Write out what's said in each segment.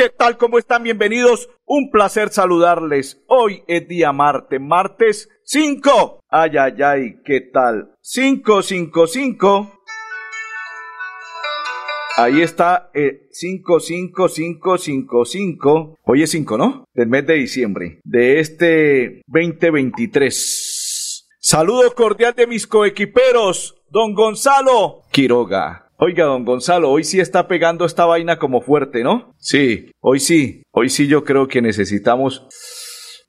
¿Qué tal? ¿Cómo están? Bienvenidos. Un placer saludarles. Hoy es día martes, martes 5. Ay, ay, ay, ¿qué tal? 555. Ahí está eh, 55555. Hoy es 5, ¿no? Del mes de diciembre de este 2023. Saludo cordial de mis coequiperos, don Gonzalo Quiroga. Oiga, don Gonzalo, hoy sí está pegando esta vaina como fuerte, ¿no? Sí, hoy sí, hoy sí yo creo que necesitamos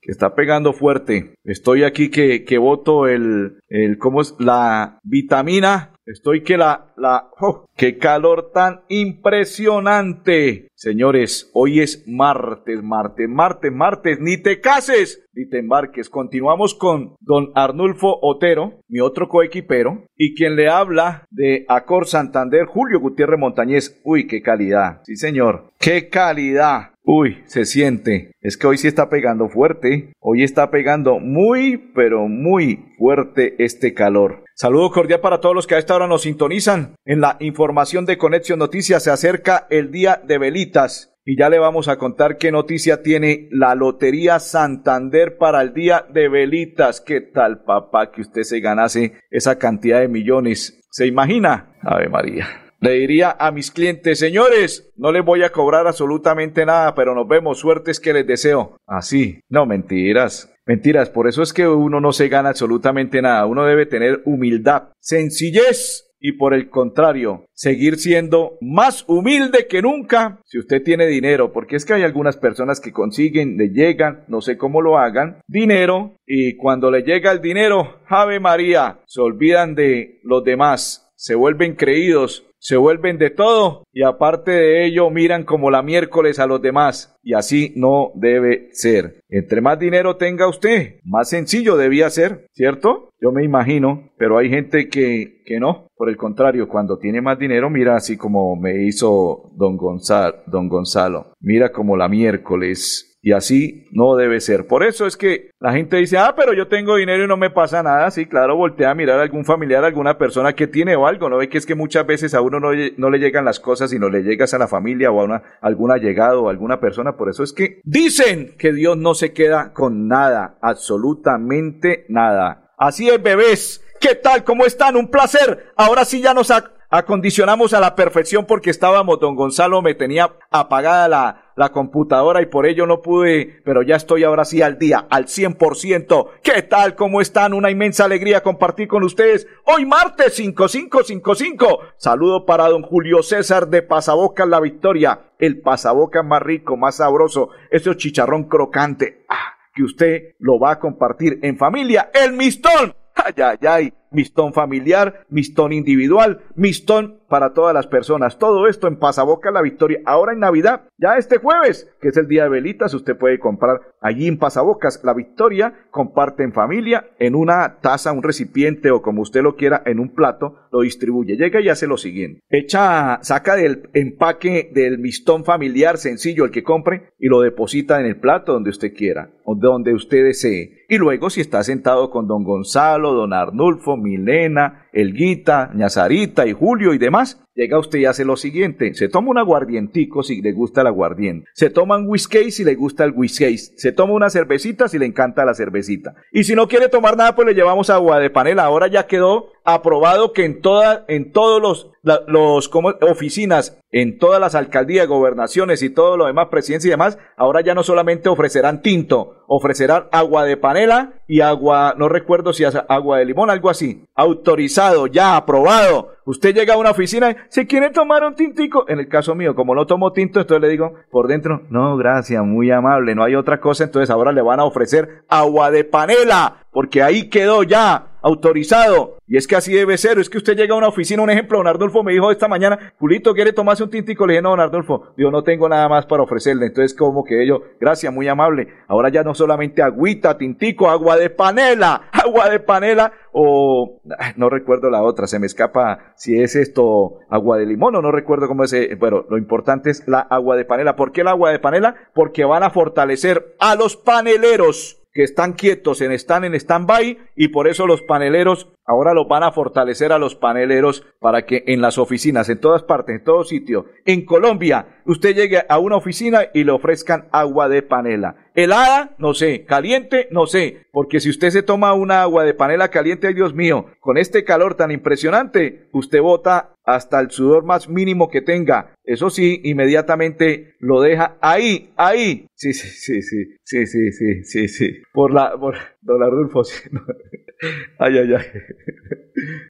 que está pegando fuerte. Estoy aquí que, que voto el, el, ¿cómo es? La vitamina Estoy que la, la, oh, qué calor tan impresionante. Señores, hoy es martes, martes, martes, martes. Ni te cases, ni te embarques. Continuamos con don Arnulfo Otero, mi otro coequipero, y quien le habla de Acor Santander, Julio Gutiérrez Montañez. Uy, qué calidad. Sí, señor. Qué calidad. Uy, se siente. Es que hoy sí está pegando fuerte. Hoy está pegando muy, pero muy fuerte este calor. Saludo cordial para todos los que a esta hora nos sintonizan. En la información de Conexión Noticias se acerca el día de velitas y ya le vamos a contar qué noticia tiene la Lotería Santander para el día de velitas. ¿Qué tal, papá, que usted se ganase esa cantidad de millones? ¿Se imagina? Ave María. Le diría a mis clientes, señores, no les voy a cobrar absolutamente nada, pero nos vemos, suertes que les deseo. Así, no mentiras. Mentiras, por eso es que uno no se gana absolutamente nada. Uno debe tener humildad, sencillez y por el contrario, seguir siendo más humilde que nunca si usted tiene dinero, porque es que hay algunas personas que consiguen, le llegan, no sé cómo lo hagan, dinero y cuando le llega el dinero, Ave María, se olvidan de los demás, se vuelven creídos, se vuelven de todo y aparte de ello miran como la miércoles a los demás y así no debe ser. Entre más dinero tenga usted, más sencillo debía ser, ¿cierto? Yo me imagino, pero hay gente que, que no. Por el contrario, cuando tiene más dinero, mira así como me hizo don Gonzalo, don Gonzalo. Mira como la miércoles y así no debe ser. Por eso es que la gente dice, ah, pero yo tengo dinero y no me pasa nada. Sí, claro, voltea a mirar a algún familiar, a alguna persona que tiene o algo. No ve que es que muchas veces a uno no, no le llegan las cosas y no le llegas a la familia o a una, algún allegado o alguna persona. Por eso es que dicen que Dios no se queda con nada, absolutamente nada. Así es, bebés. ¿Qué tal? ¿Cómo están? Un placer. Ahora sí ya nos acondicionamos a la perfección porque estábamos, don Gonzalo me tenía apagada la, la computadora y por ello no pude, pero ya estoy ahora sí al día, al 100%. ¿Qué tal? ¿Cómo están? Una inmensa alegría compartir con ustedes hoy martes 5555. Saludo para don Julio César de Pasabocas La Victoria, el pasabocas más rico, más sabroso, ese chicharrón crocante. Ah, que usted lo va a compartir en familia. El mistón. Ay, ay, ay mistón familiar, mistón individual, mistón para todas las personas. Todo esto en Pasaboca La Victoria. Ahora en Navidad, ya este jueves, que es el día de velitas, usted puede comprar allí en Pasabocas La Victoria, comparte en familia, en una taza, un recipiente o como usted lo quiera, en un plato, lo distribuye. Llega y hace lo siguiente. Echa, saca del empaque del mistón familiar sencillo el que compre y lo deposita en el plato donde usted quiera o donde usted desee. Y luego si está sentado con don Gonzalo, don Arnulfo, Milena, Elguita, Ñazarita y Julio y demás, llega usted y hace lo siguiente, se toma un aguardientico si le gusta el aguardiente, se toma un whisky si le gusta el whisky, se toma una cervecita si le encanta la cervecita. Y si no quiere tomar nada, pues le llevamos agua de panela. Ahora ya quedó aprobado que en toda, en todos los, los como, oficinas, en todas las alcaldías, gobernaciones y todo lo demás, presidencia y demás, ahora ya no solamente ofrecerán tinto, ofrecerán agua de panela y agua, no recuerdo si es agua de limón, algo así, autorizado, ya aprobado. Usted llega a una oficina y se quiere tomar un tintico. En el caso mío, como no tomo tinto, entonces le digo por dentro, no, gracias, muy amable, no hay otra cosa. Entonces ahora le van a ofrecer agua de panela porque ahí quedó ya autorizado. Y es que así debe ser. Es que usted llega a una oficina, un ejemplo, don Ardolfo me dijo esta mañana, Julito, ¿quiere tomarse un tintico? Le dije, no, don Ardolfo, digo, no tengo nada más para ofrecerle. Entonces, como que ellos, gracias, muy amable. Ahora ya no solamente agüita, tintico, agua de panela, agua de panela, o no recuerdo la otra, se me escapa si es esto agua de limón o no recuerdo cómo es, pero lo importante es la agua de panela. ¿Por qué el agua de panela? Porque van a fortalecer a los paneleros que están quietos, en, están en stand-by y por eso los paneleros ahora los van a fortalecer a los paneleros para que en las oficinas, en todas partes, en todo sitio, en Colombia, usted llegue a una oficina y le ofrezcan agua de panela. Helada, no sé, caliente, no sé, porque si usted se toma una agua de panela caliente, ay Dios mío, con este calor tan impresionante, usted bota hasta el sudor más mínimo que tenga. Eso sí, inmediatamente lo deja ahí, ahí. Sí, sí, sí, sí, sí, sí, sí, sí, sí. Por la, por, don Ardulfo, sí, Ay, ay, ay.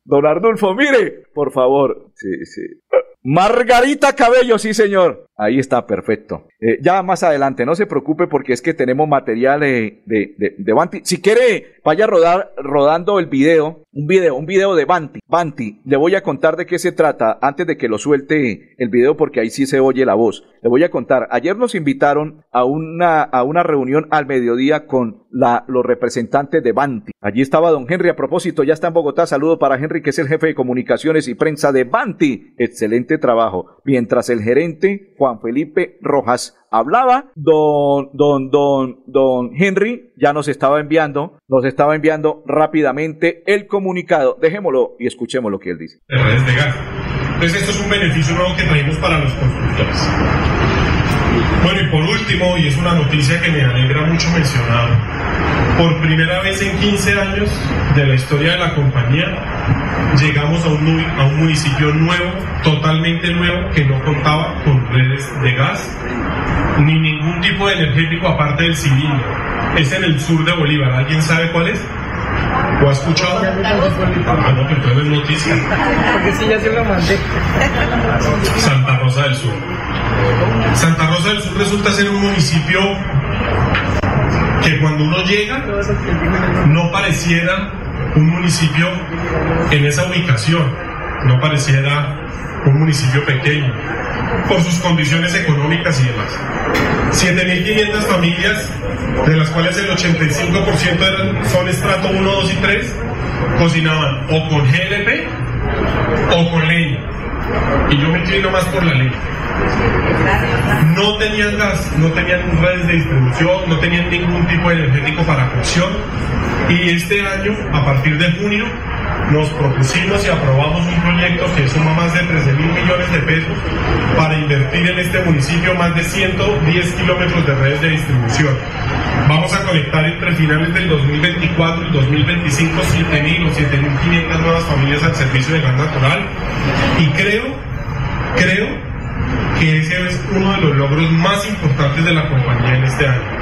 Don Ardulfo, mire, por favor. Sí, sí. Margarita Cabello, sí señor. Ahí está, perfecto. Eh, ya más adelante, no se preocupe porque es que tenemos material de, de, de, Banti. Si quiere, vaya a rodar, rodando el video, un video, un video de Banti. Banti, le voy a contar de qué se trata antes de que lo suelte el video porque ahí sí se oye la voz. Le voy a contar. Ayer nos invitaron a una, a una reunión al mediodía con la, los representantes de Banti. Allí estaba don Henry a propósito, ya está en Bogotá. Saludo para Henry, que es el jefe de comunicaciones y prensa de Banti. Excelente trabajo. Mientras el gerente Juan Felipe Rojas hablaba, don, don, don, don Henry ya nos estaba enviando, nos estaba enviando rápidamente el comunicado. Dejémoslo y escuchemos lo que él dice. Entonces esto es un beneficio nuevo que traemos para los constructores. Bueno, y por último, y es una noticia que me alegra mucho mencionar, por primera vez en 15 años de la historia de la compañía, llegamos a un, a un municipio nuevo, totalmente nuevo, que no contaba con redes de gas ni ningún tipo de energético aparte del civil. Es en el sur de Bolívar. ¿Alguien sabe cuál es? ¿Lo ha escuchado? Ah, no, pero es noticia. Porque sí, ya se lo mandé. Santa Rosa del Sur. Santa Rosa del Sur resulta ser un municipio que cuando uno llega no pareciera un municipio en esa ubicación, no pareciera un municipio pequeño, por sus condiciones económicas y demás. 7.500 familias, de las cuales el 85% son estrato 1, 2 y 3, cocinaban o con GLP o con leña. Y yo me inclino más por la leña. No tenían gas, no tenían redes de distribución, no tenían ningún tipo de energético para cocción. Y este año, a partir de junio, nos propusimos y aprobamos un proyecto que suma más de 13 mil millones de pesos para invertir en este municipio más de 110 kilómetros de redes de distribución. Vamos a conectar entre finales del 2024 y 2025 7.000 o 7.500 nuevas familias al servicio de gas natural y creo, creo que ese es uno de los logros más importantes de la compañía en este año.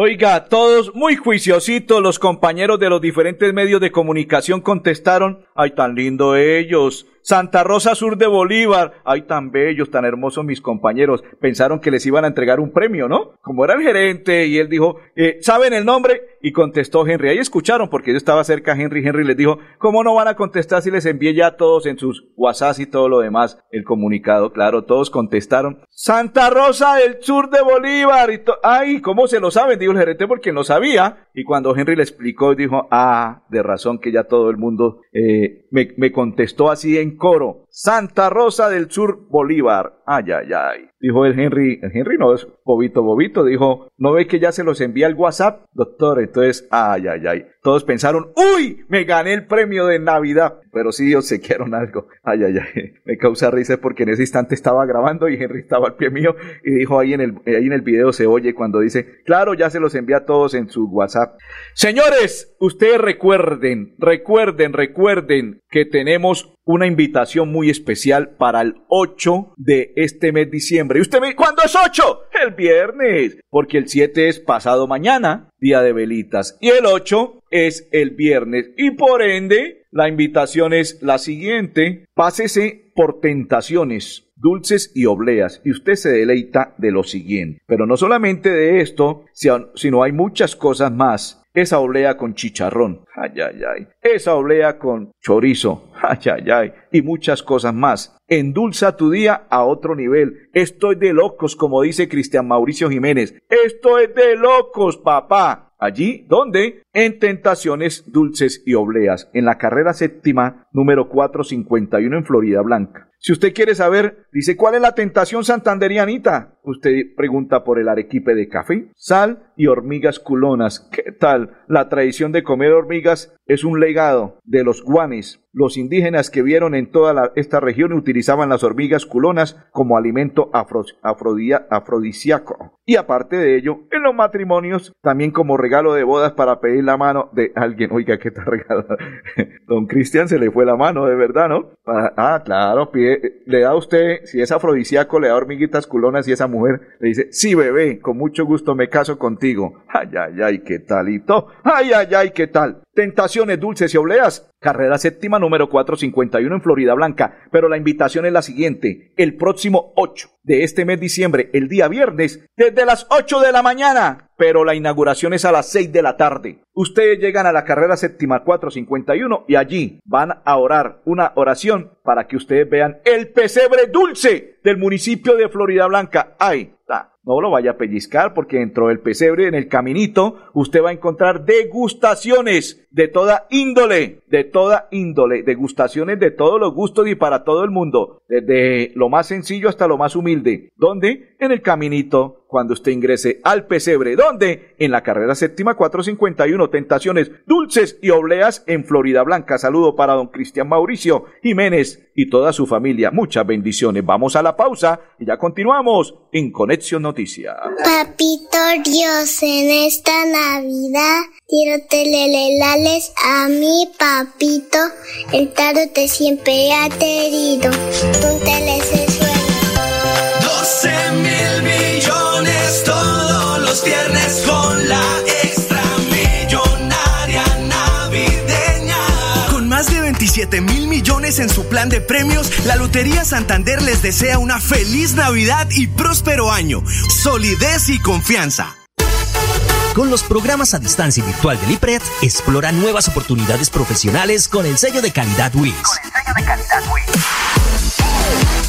Oiga, todos muy juiciositos, los compañeros de los diferentes medios de comunicación contestaron, ay, tan lindo ellos, Santa Rosa Sur de Bolívar. Ay, tan bellos, tan hermosos mis compañeros. Pensaron que les iban a entregar un premio, ¿no? Como era el gerente y él dijo, eh, ¿saben el nombre? Y contestó Henry. Ahí escucharon porque yo estaba cerca a Henry. Henry les dijo, ¿cómo no van a contestar si les envié ya a todos en sus WhatsApp y todo lo demás el comunicado? Claro, todos contestaron. Santa Rosa del Sur de Bolívar. Y Ay, ¿cómo se lo saben? Dijo el gerente porque no sabía. Y cuando Henry le explicó, dijo, ah, de razón que ya todo el mundo eh, me, me contestó así en coro. Santa Rosa del Sur, Bolívar. Ay, ay, ay. Dijo el Henry, el Henry no es bobito, bobito. Dijo, ¿no ve que ya se los envía el WhatsApp? Doctor, entonces, ay, ay, ay. Todos pensaron, uy, me gané el premio de Navidad. Pero sí, quieren algo. Ay, ay, ay. Me causa risa porque en ese instante estaba grabando y Henry estaba al pie mío y dijo ahí en el, ahí en el video se oye cuando dice, claro, ya se los envía a todos en su WhatsApp. Señores, ustedes recuerden, recuerden, recuerden que tenemos una invitación muy especial para el 8 de este mes diciembre. ¿Y usted me ¿cuándo es 8? El viernes, porque el 7 es pasado mañana, día de velitas, y el 8 es el viernes. Y por ende, la invitación es la siguiente, pásese por tentaciones dulces y obleas, y usted se deleita de lo siguiente. Pero no solamente de esto, sino hay muchas cosas más esa oblea con chicharrón, ay, ay, ay, esa oblea con chorizo, ay, ay, ay, y muchas cosas más. Endulza tu día a otro nivel. Estoy de locos, como dice Cristian Mauricio Jiménez. Esto es de locos, papá. Allí, ¿dónde? En Tentaciones Dulces y Obleas, en la carrera séptima número 451 en Florida Blanca. Si usted quiere saber, dice, ¿cuál es la tentación santanderianita? Usted pregunta por el arequipe de café, sal y hormigas culonas. ¿Qué tal? La tradición de comer hormigas es un legado de los guanes. Los indígenas que vieron en toda esta región utilizaban las hormigas culonas como alimento afrodisíaco. Y aparte de ello, en los matrimonios, también como regalo de bodas para pedir la mano de alguien. Oiga, ¿qué tal regalo? Don Cristian se le fue la mano, de verdad, ¿no? ah, claro, pide, le da a usted, si es afrodisíaco, le da hormiguitas culonas y esa mujer le dice, sí, bebé, con mucho gusto me caso contigo. Ay, ay, ay, qué talito. Ay, ay, ay, qué tal. Tentaciones dulces y obleas. Carrera séptima número 451 en Florida Blanca. Pero la invitación es la siguiente. El próximo 8 de este mes de diciembre, el día viernes, desde las 8 de la mañana. Pero la inauguración es a las 6 de la tarde. Ustedes llegan a la carrera séptima 451 y allí van a orar una oración para que ustedes vean el pesebre dulce del municipio de Florida Blanca. Ay, no lo vaya a pellizcar porque dentro del pesebre, en el caminito, usted va a encontrar degustaciones de toda índole, de toda índole, degustaciones de todos los gustos y para todo el mundo, desde lo más sencillo hasta lo más humilde. ¿Dónde? En el caminito cuando usted ingrese al pesebre. ¿Dónde? En la carrera séptima 451, Tentaciones Dulces y Obleas en Florida Blanca. Saludo para don Cristian Mauricio Jiménez y toda su familia. Muchas bendiciones. Vamos a la pausa y ya continuamos en Conexión Noticias. Papito Dios, en esta Navidad quiero telelelales a mi papito. El tarot te siempre ha querido. Tú te con la más de 27 mil millones en su plan de premios, la Lotería Santander les desea una feliz Navidad y próspero año. Solidez y confianza. Con los programas a distancia virtual del IPRED, explora nuevas oportunidades profesionales con el sello de calidad WIS. Con el sello de calidad WIS.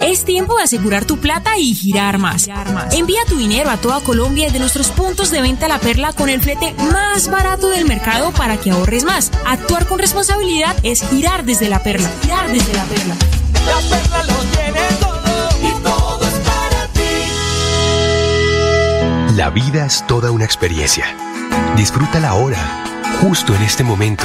Es tiempo de asegurar tu plata y girar más. Envía tu dinero a toda Colombia de nuestros puntos de venta La Perla con el flete más barato del mercado para que ahorres más. Actuar con responsabilidad es girar desde La Perla. Girar desde La Perla. La Perla lo tiene todo y todo es para ti. La vida es toda una experiencia. Disfrútala ahora, justo en este momento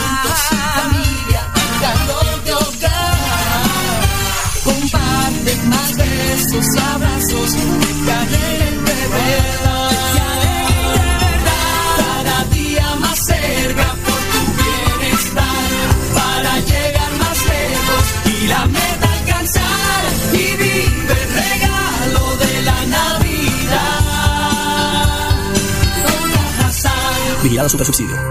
Y abrazos que alegre de verdad. Cada día más cerca por tu bienestar para llegar más lejos y la meta alcanzar y vive el regalo de la Navidad. Vigilado Super Subsidio.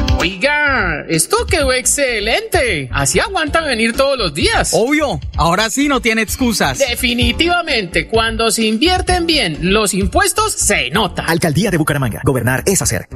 Oiga, esto quedó excelente. Así aguanta venir todos los días. Obvio, ahora sí no tiene excusas. Definitivamente, cuando se invierten bien los impuestos, se nota. Alcaldía de Bucaramanga. Gobernar es hacer.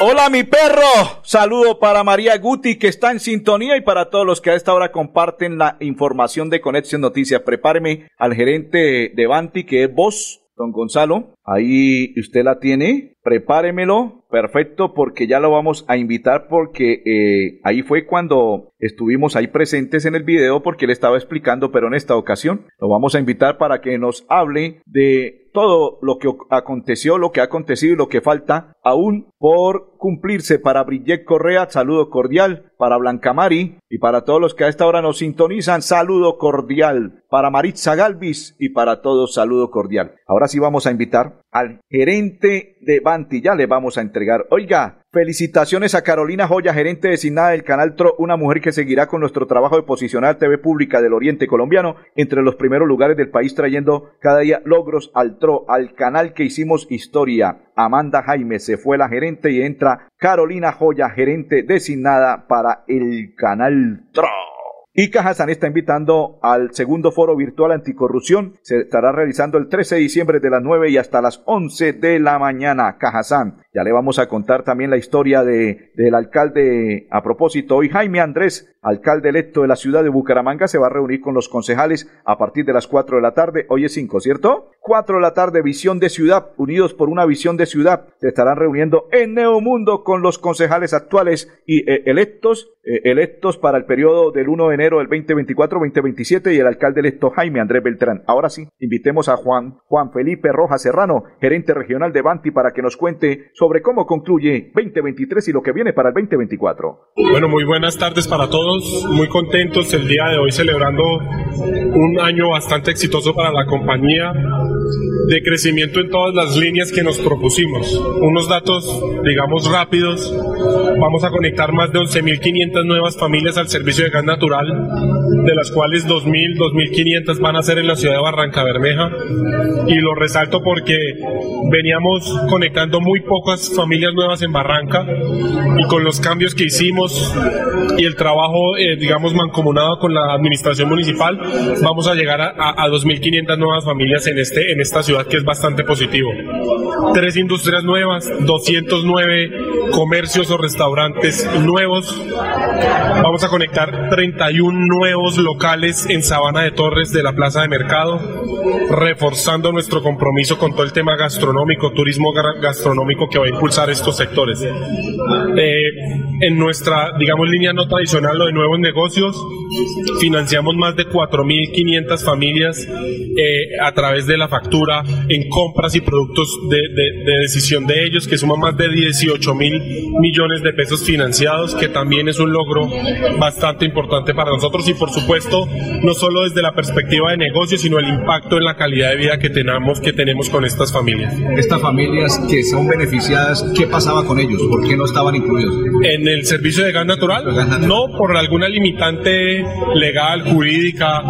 Hola mi perro, saludo para María Guti que está en sintonía y para todos los que a esta hora comparten la información de Conexión Noticias. Prepáreme al gerente de Banti que es vos, don Gonzalo. Ahí usted la tiene, prepáremelo, perfecto, porque ya lo vamos a invitar porque eh, ahí fue cuando estuvimos ahí presentes en el video porque él estaba explicando, pero en esta ocasión lo vamos a invitar para que nos hable de todo lo que aconteció, lo que ha acontecido y lo que falta aún por cumplirse para Brillet Correa, saludo cordial, para Blanca Mari y para todos los que a esta hora nos sintonizan, saludo cordial, para Maritza Galvis y para todos, saludo cordial. Ahora sí vamos a invitar al gerente de Banti, ya le vamos a entregar. Oiga, Felicitaciones a Carolina Joya, gerente designada del canal TRO, una mujer que seguirá con nuestro trabajo de posicionar TV pública del Oriente Colombiano entre los primeros lugares del país, trayendo cada día logros al TRO, al canal que hicimos historia. Amanda Jaime se fue la gerente y entra Carolina Joya, gerente designada para el canal TRO. Y Cajazán está invitando al segundo foro virtual anticorrupción. Se estará realizando el 13 de diciembre de las 9 y hasta las 11 de la mañana. Cajazán. Ya le vamos a contar también la historia de, del alcalde a propósito. Hoy Jaime Andrés, alcalde electo de la ciudad de Bucaramanga, se va a reunir con los concejales a partir de las 4 de la tarde. Hoy es 5, ¿cierto? 4 de la tarde, visión de ciudad, unidos por una visión de ciudad. Se estarán reuniendo en Neomundo con los concejales actuales y eh, electos, eh, electos para el periodo del 1 de enero del 2024-2027 y el alcalde electo Jaime Andrés Beltrán. Ahora sí, invitemos a Juan, Juan Felipe Rojas Serrano, gerente regional de Banti, para que nos cuente sobre cómo concluye 2023 y lo que viene para el 2024. Bueno, muy buenas tardes para todos, muy contentos el día de hoy celebrando un año bastante exitoso para la compañía de crecimiento en todas las líneas que nos propusimos. Unos datos, digamos, rápidos. Vamos a conectar más de 11.500 nuevas familias al servicio de gas natural, de las cuales 2.000, 2.500 van a ser en la ciudad de Barranca Bermeja. Y lo resalto porque veníamos conectando muy pocas familias nuevas en Barranca y con los cambios que hicimos y el trabajo, eh, digamos, mancomunado con la administración municipal, vamos a llegar a, a, a 2.500 nuevas familias en, este, en esta ciudad que es bastante positivo. Tres industrias nuevas, 209 comercios o restaurantes nuevos. Vamos a conectar 31 nuevos locales en Sabana de Torres de la Plaza de Mercado, reforzando nuestro compromiso con todo el tema gastronómico, turismo gastronómico que va a impulsar estos sectores. Eh, en nuestra, digamos, línea no tradicional, lo de nuevos negocios, financiamos más de 4.500 familias eh, a través de la factura en compras y productos de, de, de decisión de ellos, que suma más de 18 mil millones de pesos financiados, que también es un logro bastante importante para nosotros y por supuesto no solo desde la perspectiva de negocio, sino el impacto en la calidad de vida que tenemos, que tenemos con estas familias. Estas familias que son beneficiadas, ¿qué pasaba con ellos? ¿Por qué no estaban incluidos? En el servicio de gas natural, no por alguna limitante legal, jurídica,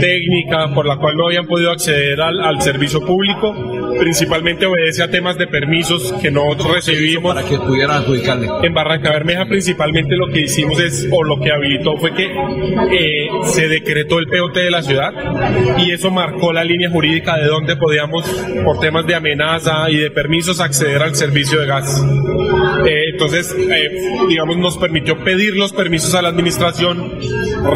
técnica, por la cual no habían podido acceder al, al servicio público, principalmente obedece a temas de permisos que no recibimos. Para que pudieran adjudicarle. En Barranca Bermeja principalmente lo que hicimos es, o lo que habilitó fue que eh, se decretó el POT de la ciudad y eso marcó la línea jurídica de dónde podíamos, por temas de amenaza y de permisos, acceder al servicio de gas. Eh, entonces, eh, digamos, nos permitió pedir los permisos a la administración,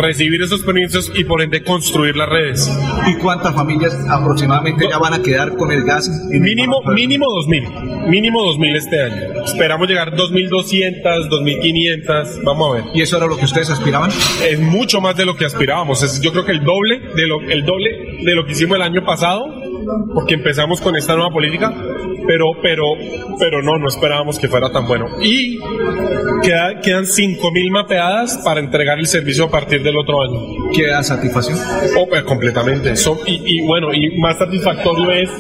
recibir esos permisos y por ende construir las redes. ¿Y cuántas familias aproximadamente ya van a quedar con el gas? Mínimo, mínimo 2.000, mínimo 2.000 este año. Esperamos llegar 2.200, 2.500, vamos a ver. ¿Y eso era lo que ustedes aspiraban? Es mucho más de lo que aspirábamos, es yo creo que el doble de lo, el doble de lo que hicimos el año pasado, porque empezamos con esta nueva política, pero, pero, pero no, no esperábamos que fuera tan bueno. Y queda, quedan 5.000 mapeadas para entregar el servicio a partir del otro año. ¿Queda satisfacción? Oh, pues, completamente. Son, y, y bueno, y más satisfactorio es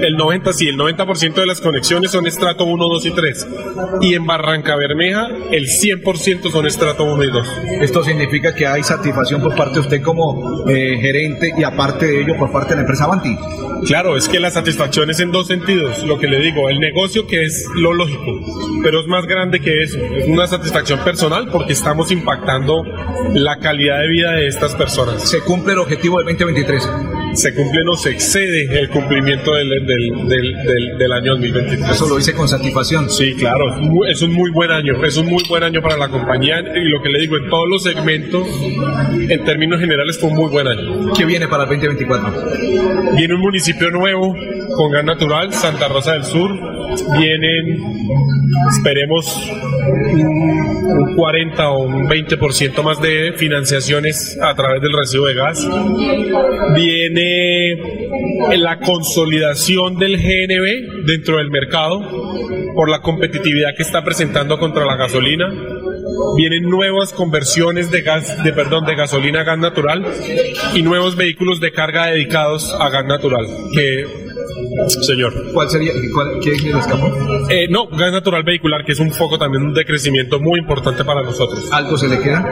el 90, sí, el 90% de las conexiones son estrato 1, 2 y 3. Y en Barranca Bermeja, el 100% son estrato 1 y 2. Esto significa que hay satisfacción por parte de usted como eh, gerente y aparte de ello por parte de la empresa Avanti. Claro, es que la satisfacción es en dos sentidos, lo que le digo, el negocio que es lo lógico, pero es más grande que eso, es una satisfacción personal porque estamos impactando la calidad de vida de estas personas. ¿Se cumple el objetivo del 2023? Se cumple, no se excede el cumplimiento del, del, del, del, año 2023. Eso lo hice con satisfacción. Sí, claro, es un muy buen año, es un muy buen año para la compañía y lo que le digo, en todos los segmentos, en términos generales, fue un muy buen año. ¿Qué viene para el 2024? Viene un municipio nuevo con gas natural, Santa Rosa del Sur. Vienen, esperemos, un 40 o un 20% más de financiaciones a través del recibo de gas. Viene la consolidación del GNB dentro del mercado por la competitividad que está presentando contra la gasolina. Vienen nuevas conversiones de gas, de perdón, de gasolina a gas natural y nuevos vehículos de carga dedicados a gas natural que Señor. ¿Cuál sería? Cuál, ¿Quién le escapó? Eh, no, gas natural vehicular, que es un foco también de crecimiento muy importante para nosotros. ¿Algo se le queda?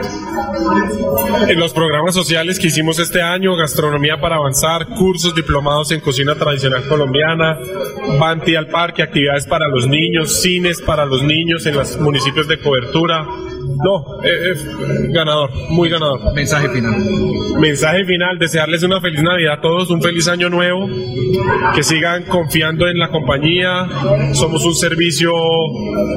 En los programas sociales que hicimos este año, gastronomía para avanzar, cursos diplomados en cocina tradicional colombiana, Banti al parque, actividades para los niños, cines para los niños en los municipios de cobertura. No, eh, eh, ganador, muy ganador. Mensaje final. Mensaje final, desearles una feliz Navidad a todos, un feliz año nuevo, que sigan confiando en la compañía, somos un servicio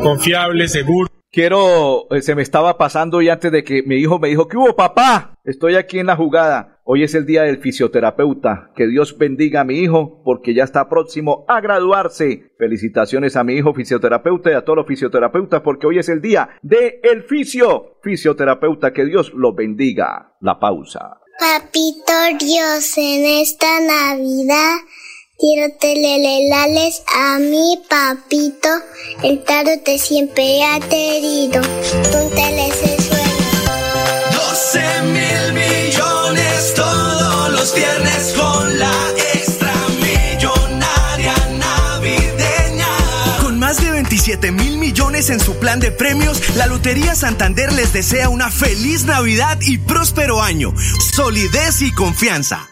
confiable, seguro. Quiero, eh, se me estaba pasando y antes de que mi hijo me dijo, ¿qué hubo papá? Estoy aquí en la jugada. Hoy es el día del fisioterapeuta. Que Dios bendiga a mi hijo porque ya está próximo a graduarse. Felicitaciones a mi hijo fisioterapeuta y a todos los fisioterapeutas porque hoy es el día de el fisio. Fisioterapeuta, que Dios lo bendiga. La pausa. Papito Dios, en esta Navidad quiero telelelales a mi papito. El tarot te siempre ha querido. Pónteles el suelo. 12 mil millones todos los viernes con la extra millonaria navideña. Con más de 27 mil millones en su plan de premios, la Lotería Santander les desea una feliz Navidad y próspero año. Solidez y confianza.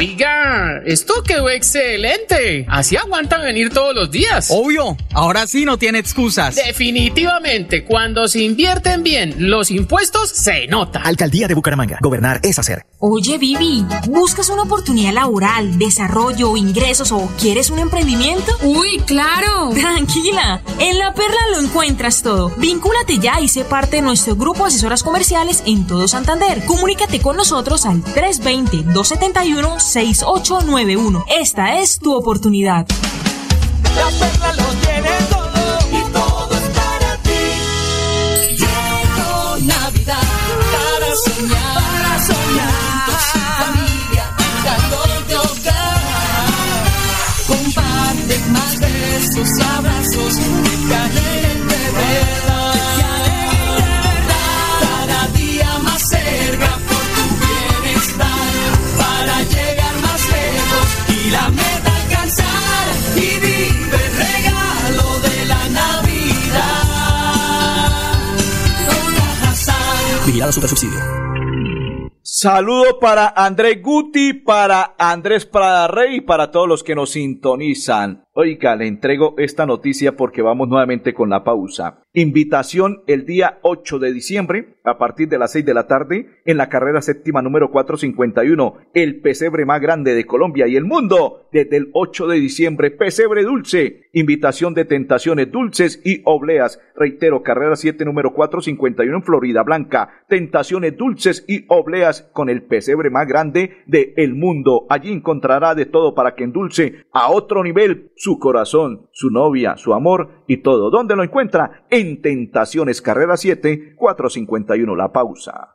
Oiga, esto quedó excelente. Así aguantan venir todos los días. Obvio, ahora sí no tiene excusas. Definitivamente, cuando se invierten bien los impuestos, se nota. Alcaldía de Bucaramanga. Gobernar es hacer. Oye, Vivi, ¿buscas una oportunidad laboral, desarrollo, ingresos o quieres un emprendimiento? Uy, claro. Tranquila, en La Perla lo encuentras todo. Vincúlate ya y sé parte de nuestro grupo de asesoras comerciales en todo Santander. Comunícate con nosotros al 320-271-6891. Esta es tu oportunidad. La perla lo tiene todo y todo es para ti. Llegó Navidad para soñar, para soñar. Familia, calor de hogar. Comparte más besos y abrazos Super Subsidio. Saludo para Andrés Guti, para Andrés Prada Rey y para todos los que nos sintonizan. Oiga, le entrego esta noticia porque vamos nuevamente con la pausa. Invitación el día 8 de diciembre a partir de las 6 de la tarde en la carrera séptima número 451, el pesebre más grande de Colombia y el mundo. Desde el 8 de diciembre, pesebre dulce, invitación de tentaciones dulces y obleas. Reitero, carrera 7 número 451 en Florida Blanca, tentaciones dulces y obleas con el pesebre más grande del el mundo. Allí encontrará de todo para que endulce a otro nivel su corazón, su novia, su amor y todo. ¿Dónde lo encuentra? En Tentaciones Carrera 7, 451 La Pausa.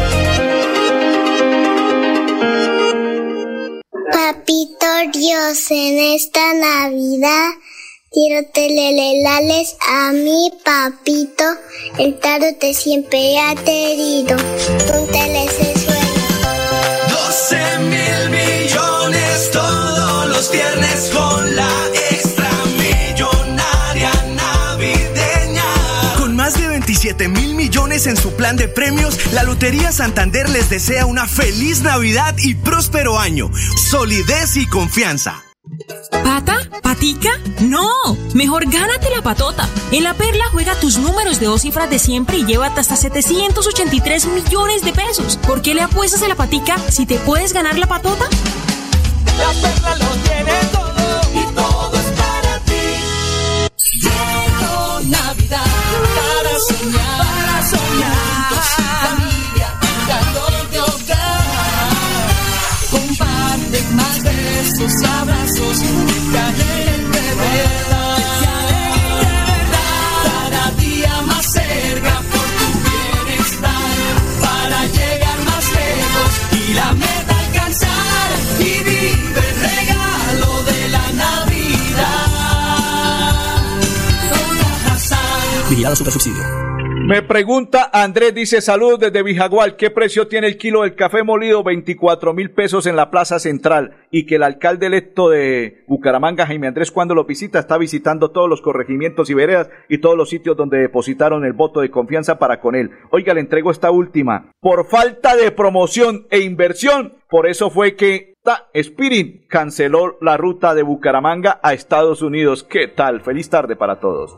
Papito Dios, en esta Navidad quiero telelelales a mi papito. El tarot te siempre ha querido. Pónteles el sueño. 12 mil millones todos los viernes con la 7 mil millones en su plan de premios, la Lotería Santander les desea una feliz Navidad y próspero año. Solidez y confianza. ¿Pata? ¿Patica? No, mejor gánate la patota. En la perla juega tus números de dos cifras de siempre y llévate hasta 783 millones de pesos. ¿Por qué le apuestas a la patica si te puedes ganar la patota? La perla lo tiene todo. Me pregunta Andrés, dice salud desde Vijagual, ¿qué precio tiene el kilo del café molido? 24 mil pesos en la Plaza Central y que el alcalde electo de Bucaramanga, Jaime Andrés, cuando lo visita, está visitando todos los corregimientos y veredas y todos los sitios donde depositaron el voto de confianza para con él. Oiga, le entrego esta última. Por falta de promoción e inversión, por eso fue que Spirit canceló la ruta de Bucaramanga a Estados Unidos. ¿Qué tal? Feliz tarde para todos.